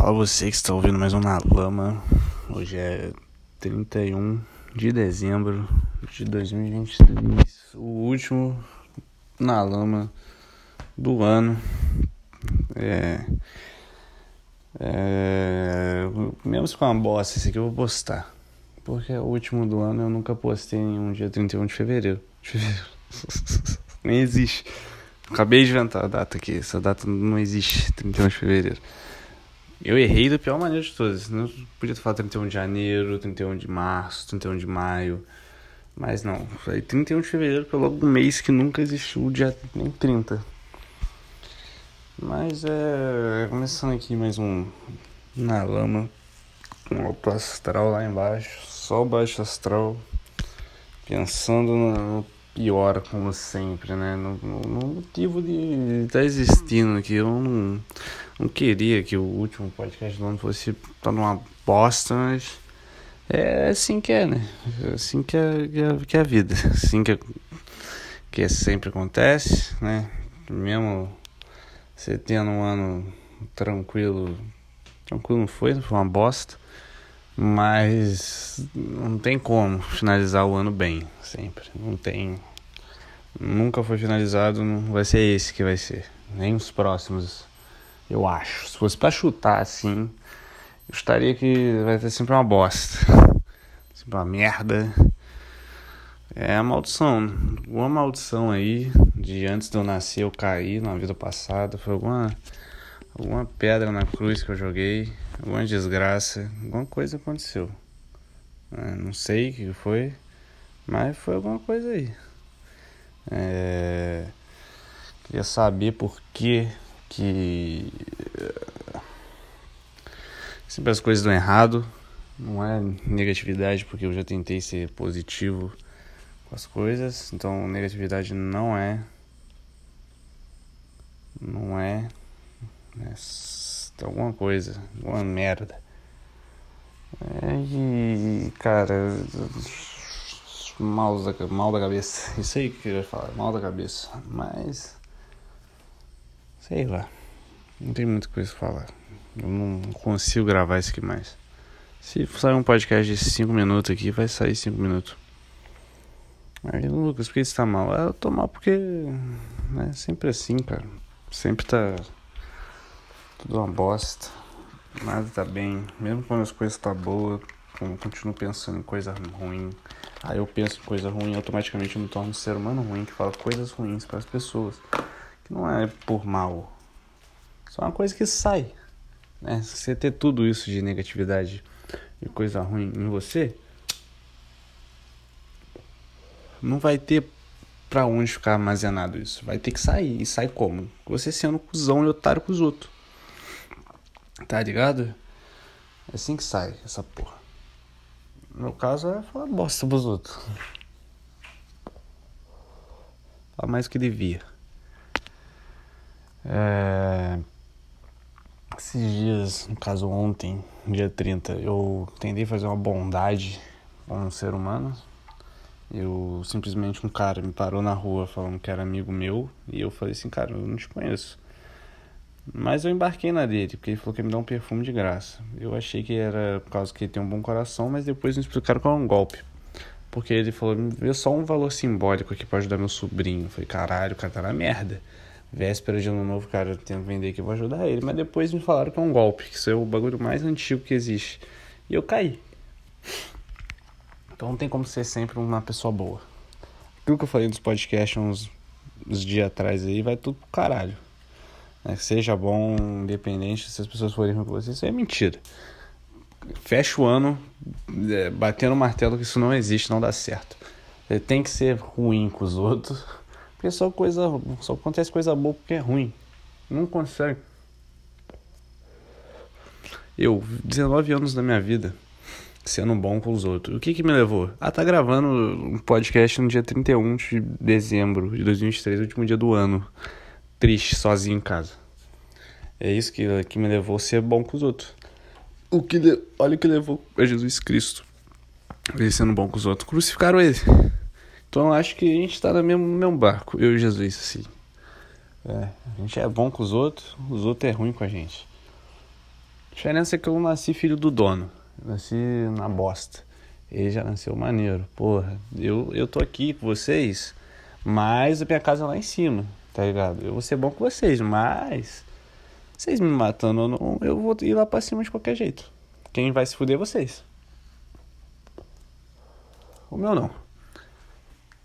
Fala você que está ouvindo mais um Na Lama. Hoje é 31 de dezembro de 2023, o último Na Lama do ano. É, é, mesmo se for uma bosta, esse aqui eu vou postar. Porque é o último do ano, eu nunca postei nenhum dia 31 de fevereiro. De fevereiro. Nem existe. Acabei de inventar a data aqui. Essa data não existe, 31 de fevereiro. Eu errei da pior maneira de todas. Não podia ter falado 31 de janeiro, 31 de março, 31 de maio. Mas não, falei 31 de fevereiro, é logo um mês que nunca existiu o dia nem 30. Mas é. Começando aqui mais um. Na lama. Um alto astral lá embaixo. Só baixo astral. Pensando no pior, como sempre, né? No, no motivo de estar tá existindo aqui. Eu não, não queria que o último podcast do ano fosse estar numa bosta, mas é assim que é, né? É assim que é, que é, que é a vida. Assim que, é, que sempre acontece, né? Mesmo você tendo um ano tranquilo. Tranquilo não foi, foi uma bosta. Mas não tem como finalizar o ano bem, sempre. Não tem. Nunca foi finalizado, não vai ser esse que vai ser. Nem os próximos, eu acho. Se fosse para chutar assim, eu estaria que vai ter sempre uma bosta. Sempre uma merda. É a maldição. Uma maldição aí de antes de eu nascer eu caí na vida passada. Foi alguma, alguma pedra na cruz que eu joguei alguma desgraça, alguma coisa aconteceu. É, não sei o que foi, mas foi alguma coisa aí. É, queria saber por que que sempre as coisas dão errado. Não é negatividade, porque eu já tentei ser positivo com as coisas. Então negatividade não é. Não é. é alguma coisa, alguma merda. É, e, cara, mal da, mal da cabeça. Isso aí que eu queria falar, mal da cabeça. Mas, sei lá, não tem muita coisa pra falar. Eu não consigo gravar isso aqui mais. Se sair um podcast de 5 minutos aqui, vai sair 5 minutos. Aí, Lucas, por que você tá mal? Ah, eu tô mal porque é sempre assim, cara. Sempre tá tudo uma bosta. Nada tá bem. Mesmo quando as coisas tá boa, eu continuo pensando em coisa ruim. Aí eu penso em coisa ruim, automaticamente eu me torno um ser humano ruim que fala coisas ruins para as pessoas. Que não é por mal. Só uma coisa que sai. Né? Se você ter tudo isso de negatividade e coisa ruim em você, não vai ter pra onde ficar armazenado isso. Vai ter que sair. E sai como? Você sendo cuzão e otário com os outros. Tá ligado? É assim que sai essa porra. No meu caso é falar bosta pros outros. Falar mais que devia. É... Esses dias, no caso ontem, dia 30, eu tentei fazer uma bondade com um ser humano. Eu simplesmente um cara me parou na rua falando que era amigo meu e eu falei assim, cara, eu não te conheço. Mas eu embarquei na dele, porque ele falou que ia me dar um perfume de graça. Eu achei que era por causa que ele tem um bom coração, mas depois me explicaram que é um golpe. Porque ele falou, me vê só um valor simbólico aqui pra ajudar meu sobrinho. Eu falei, caralho, o cara tá na merda. Véspera de ano novo, cara, eu tento vender que eu vou ajudar ele. Mas depois me falaram que é um golpe, que isso é o bagulho mais antigo que existe. E eu caí. Então não tem como ser sempre uma pessoa boa. Aquilo que eu falei nos podcasts uns, uns dias atrás aí, vai tudo pro caralho né, seja bom, independente se as pessoas forem com você, isso é mentira. Fecha o ano é, batendo o martelo que isso não existe, não dá certo. Tem que ser ruim com os outros, porque só coisa, só acontece coisa boa porque é ruim. Não consegue. Eu, 19 anos da minha vida, sendo bom com os outros. O que que me levou? Ah, tá gravando um podcast no dia 31 de dezembro de 2023, último dia do ano triste sozinho em casa. É isso que, que me levou a ser bom com os outros. O que olha o que levou a Jesus Cristo. Ele sendo bom com os outros. Crucificaram ele. Então eu acho que a gente tá no mesmo, mesmo barco, eu e Jesus, assim. É, a gente é bom com os outros, os outros é ruim com a gente. diferença é que eu nasci filho do dono. nasci na bosta. Ele já nasceu maneiro. Porra, eu, eu tô aqui com vocês, mas a minha casa é lá em cima, tá ligado? Eu vou ser bom com vocês, mas vocês me matando ou não, eu vou ir lá pra cima de qualquer jeito. Quem vai se fuder é vocês. O meu não.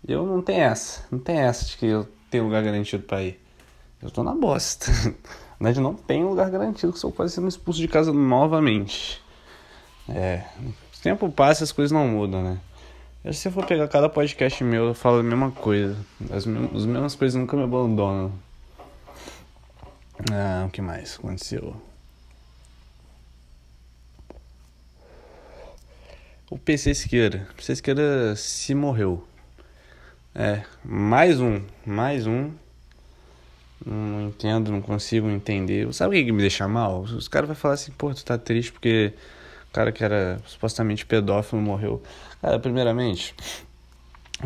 Eu não tenho essa. Não tem essa de que eu tenho lugar garantido pra ir. Eu tô na bosta. Na verdade, não tem lugar garantido que sou quase sendo expulso de casa novamente. É. O tempo passa as coisas não mudam, né? Se eu for pegar cada podcast meu, eu falo a mesma coisa. As, as mesmas coisas nunca me abandonam. Ah, o que mais aconteceu? O PC Esquerda. O PC Esquerda se morreu. É, mais um, mais um. Não entendo, não consigo entender. Sabe o que me deixa mal? Os caras vão falar assim, pô, tu tá triste porque o cara que era supostamente pedófilo morreu. Cara, primeiramente,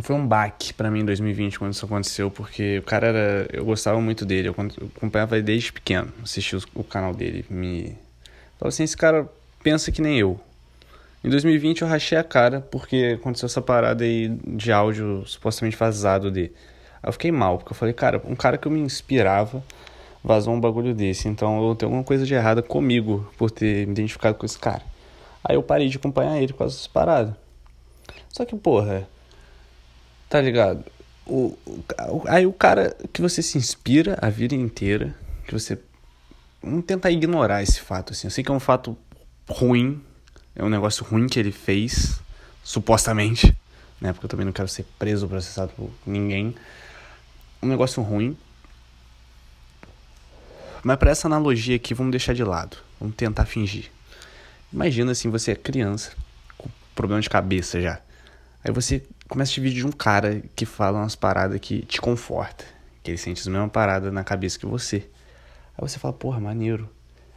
foi um baque para mim em 2020 quando isso aconteceu, porque o cara era. Eu gostava muito dele, eu acompanhava ele desde pequeno, assisti o canal dele. Me. Assim: esse cara pensa que nem eu. Em 2020 eu rachei a cara porque aconteceu essa parada aí de áudio supostamente vazado dele. Aí eu fiquei mal, porque eu falei, cara, um cara que eu me inspirava vazou um bagulho desse, então eu tenho alguma coisa de errada comigo por ter me identificado com esse cara. Aí eu parei de acompanhar ele com essas paradas. Só que, porra, tá ligado? O, o, aí o cara que você se inspira a vida inteira, que você. Vamos tentar ignorar esse fato, assim. Eu sei que é um fato ruim, é um negócio ruim que ele fez, supostamente, né? Porque eu também não quero ser preso ou processado por ninguém. Um negócio ruim. Mas para essa analogia aqui, vamos deixar de lado. Vamos tentar fingir. Imagina assim, você é criança, com problema de cabeça já. Aí você começa a te vídeo de um cara que fala umas paradas que te conforta. Que ele sente as mesmas paradas na cabeça que você. Aí você fala, porra, maneiro.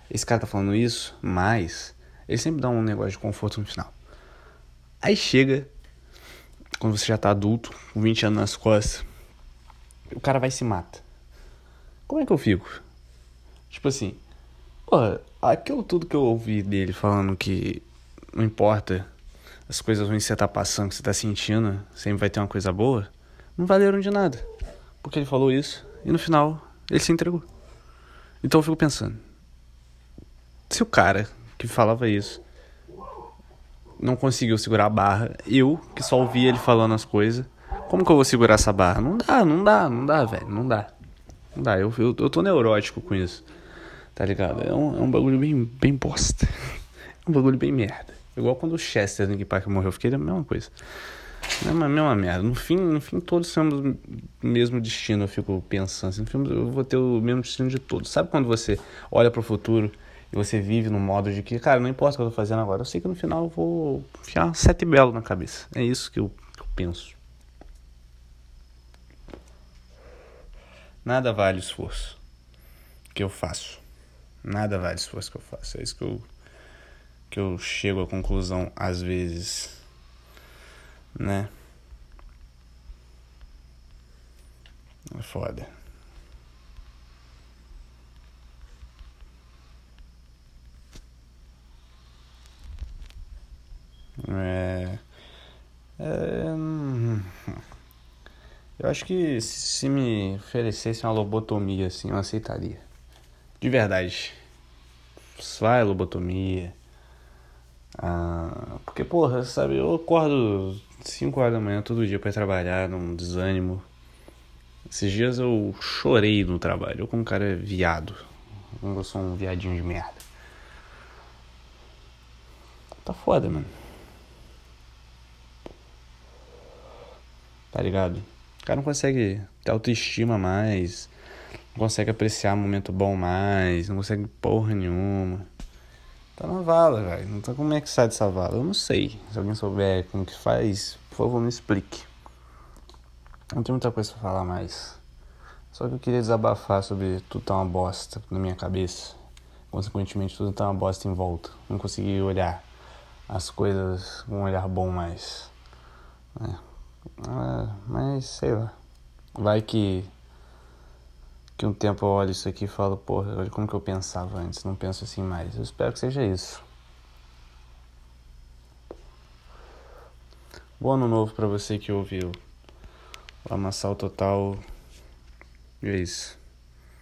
Esse cara tá falando isso, mas ele sempre dá um negócio de conforto no final. Aí chega, quando você já tá adulto, com 20 anos nas costas, o cara vai e se mata. Como é que eu fico? Tipo assim, porra, aquilo tudo que eu ouvi dele falando que não importa as coisas ruins que você tá passando, que você tá sentindo, sempre vai ter uma coisa boa, não valeram de nada. Porque ele falou isso e no final ele se entregou. Então eu fico pensando, se o cara que falava isso não conseguiu segurar a barra, eu que só ouvia ele falando as coisas, como que eu vou segurar essa barra? Não dá, não dá, não dá, velho, não dá. Não dá, eu, eu, eu tô neurótico com isso, tá ligado? É um, é um bagulho bem, bem bosta. É um bagulho bem merda. Igual quando o Chester Linkin Park morreu, eu fiquei da mesma coisa. Mesma, mesma merda. No fim, no fim, todos temos o mesmo destino, eu fico pensando. Assim, no filme, eu vou ter o mesmo destino de todos. Sabe quando você olha pro futuro e você vive no modo de que, cara, não importa o que eu tô fazendo agora, eu sei que no final eu vou enfiar sete belo na cabeça. É isso que eu, que eu penso. Nada vale o esforço que eu faço. Nada vale o esforço que eu faço. É isso que eu, que eu chego à conclusão às vezes. Né? É foda. É, eu acho que se me oferecesse uma lobotomia assim, eu aceitaria. De verdade. Vai lobotomia. Ah, porque, porra, sabe, eu acordo 5 horas da manhã todo dia para trabalhar num desânimo. Esses dias eu chorei no trabalho. Eu, como cara, é viado. Eu sou um viadinho de merda. Tá foda, mano. Tá ligado? O cara não consegue ter autoestima mais, não consegue apreciar momento bom mais, não consegue porra nenhuma. Tá na vala, velho. Não tá como é que sai dessa vala? Eu não sei. Se alguém souber como que faz, por favor, me explique. Não tem muita coisa pra falar mais. Só que eu queria desabafar sobre tudo tá uma bosta na minha cabeça. Consequentemente, tudo tá uma bosta em volta. Não consegui olhar as coisas com um olhar bom mais. É. Ah, mas sei lá. Vai que. que um tempo eu olho isso aqui e falo, porra, olha como que eu pensava antes, não penso assim mais. Eu espero que seja isso. Bom ano novo para você que ouviu. Lamaçal total. E é isso.